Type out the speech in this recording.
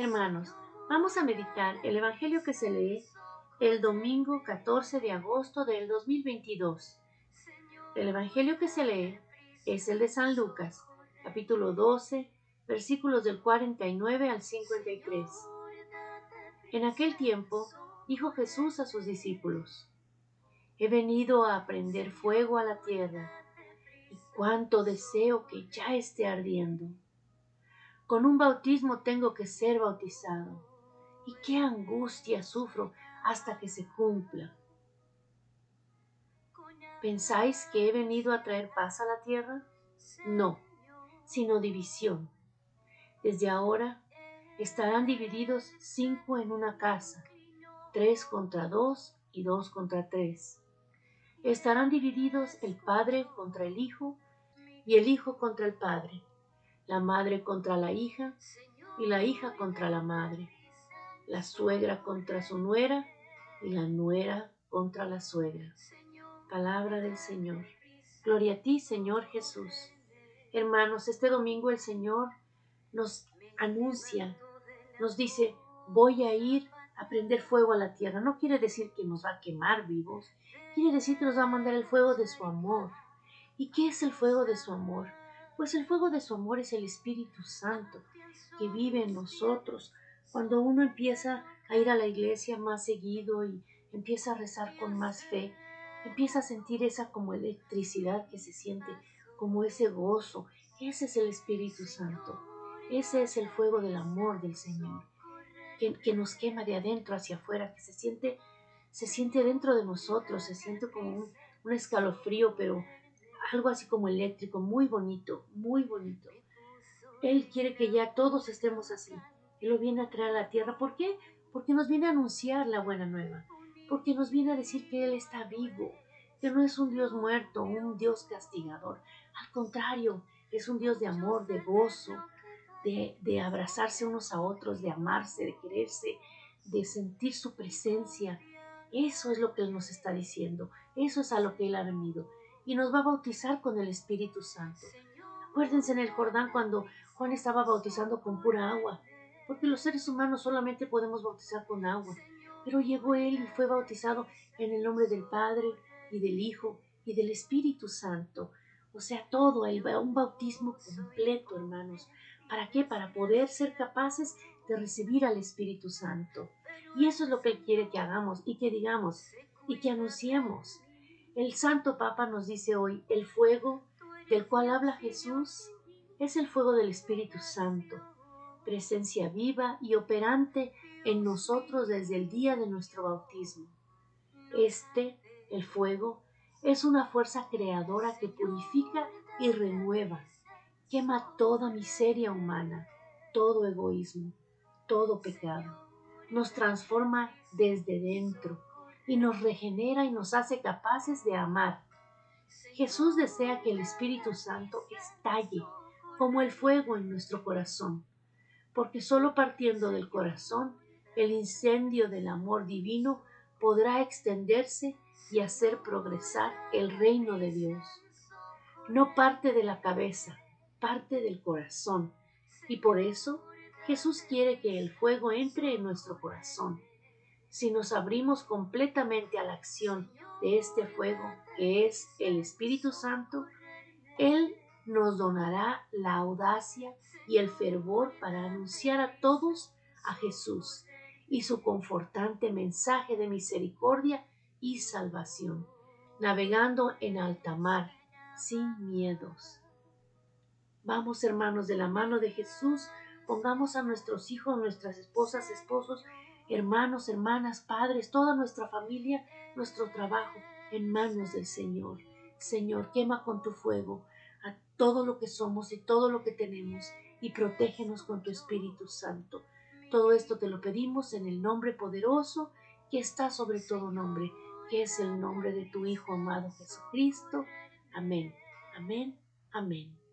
Hermanos, vamos a meditar el Evangelio que se lee el domingo 14 de agosto del 2022. El Evangelio que se lee es el de San Lucas, capítulo 12, versículos del 49 al 53. En aquel tiempo dijo Jesús a sus discípulos, He venido a prender fuego a la tierra, y cuánto deseo que ya esté ardiendo. Con un bautismo tengo que ser bautizado, y qué angustia sufro hasta que se cumpla. ¿Pensáis que he venido a traer paz a la tierra? No, sino división. Desde ahora estarán divididos cinco en una casa, tres contra dos y dos contra tres. Estarán divididos el padre contra el hijo y el hijo contra el padre, la madre contra la hija y la hija contra la madre, la suegra contra su nuera y la nuera contra la suegra. Palabra del Señor. Gloria a ti, Señor Jesús. Hermanos, este domingo el Señor nos anuncia, nos dice, voy a ir a prender fuego a la tierra. No quiere decir que nos va a quemar vivos, quiere decir que nos va a mandar el fuego de su amor. ¿Y qué es el fuego de su amor? Pues el fuego de su amor es el Espíritu Santo que vive en nosotros. Cuando uno empieza a ir a la iglesia más seguido y empieza a rezar con más fe, empieza a sentir esa como electricidad que se siente, como ese gozo. Ese es el Espíritu Santo. Ese es el fuego del amor del Señor, que, nos quema de adentro hacia afuera, que se siente, se siente dentro de nosotros, se siente como un, un escalofrío, pero algo así como eléctrico, muy bonito, muy bonito. Él quiere que ya todos estemos así. Él lo viene a traer a la tierra. ¿Por qué? Porque nos viene a anunciar la buena nueva. Porque nos viene a decir que Él está vivo, que no es un Dios muerto, un Dios castigador. Al contrario, es un Dios de amor, de gozo, de, de abrazarse unos a otros, de amarse, de quererse, de sentir su presencia. Eso es lo que Él nos está diciendo. Eso es a lo que Él ha venido y nos va a bautizar con el Espíritu Santo. Acuérdense en el Jordán cuando Juan estaba bautizando con pura agua, porque los seres humanos solamente podemos bautizar con agua. Pero llegó él y fue bautizado en el nombre del Padre y del Hijo y del Espíritu Santo. O sea, todo, un bautismo completo, hermanos. ¿Para qué? Para poder ser capaces de recibir al Espíritu Santo. Y eso es lo que Él quiere que hagamos y que digamos y que anunciemos. El Santo Papa nos dice hoy, el fuego del cual habla Jesús es el fuego del Espíritu Santo, presencia viva y operante en nosotros desde el día de nuestro bautismo. Este, el fuego, es una fuerza creadora que purifica y renueva, quema toda miseria humana, todo egoísmo, todo pecado, nos transforma desde dentro y nos regenera y nos hace capaces de amar. Jesús desea que el Espíritu Santo estalle como el fuego en nuestro corazón, porque solo partiendo del corazón el incendio del amor divino podrá extenderse y hacer progresar el reino de Dios. No parte de la cabeza, parte del corazón, y por eso Jesús quiere que el fuego entre en nuestro corazón si nos abrimos completamente a la acción de este fuego que es el Espíritu Santo, Él nos donará la audacia y el fervor para anunciar a todos a Jesús y su confortante mensaje de misericordia y salvación, navegando en alta mar, sin miedos. Vamos, hermanos, de la mano de Jesús, pongamos a nuestros hijos, nuestras esposas, esposos, hermanos, hermanas, padres, toda nuestra familia, nuestro trabajo en manos del Señor. Señor, quema con tu fuego a todo lo que somos y todo lo que tenemos y protégenos con tu Espíritu Santo. Todo esto te lo pedimos en el nombre poderoso que está sobre todo nombre, que es el nombre de tu Hijo amado Jesucristo. Amén, amén, amén.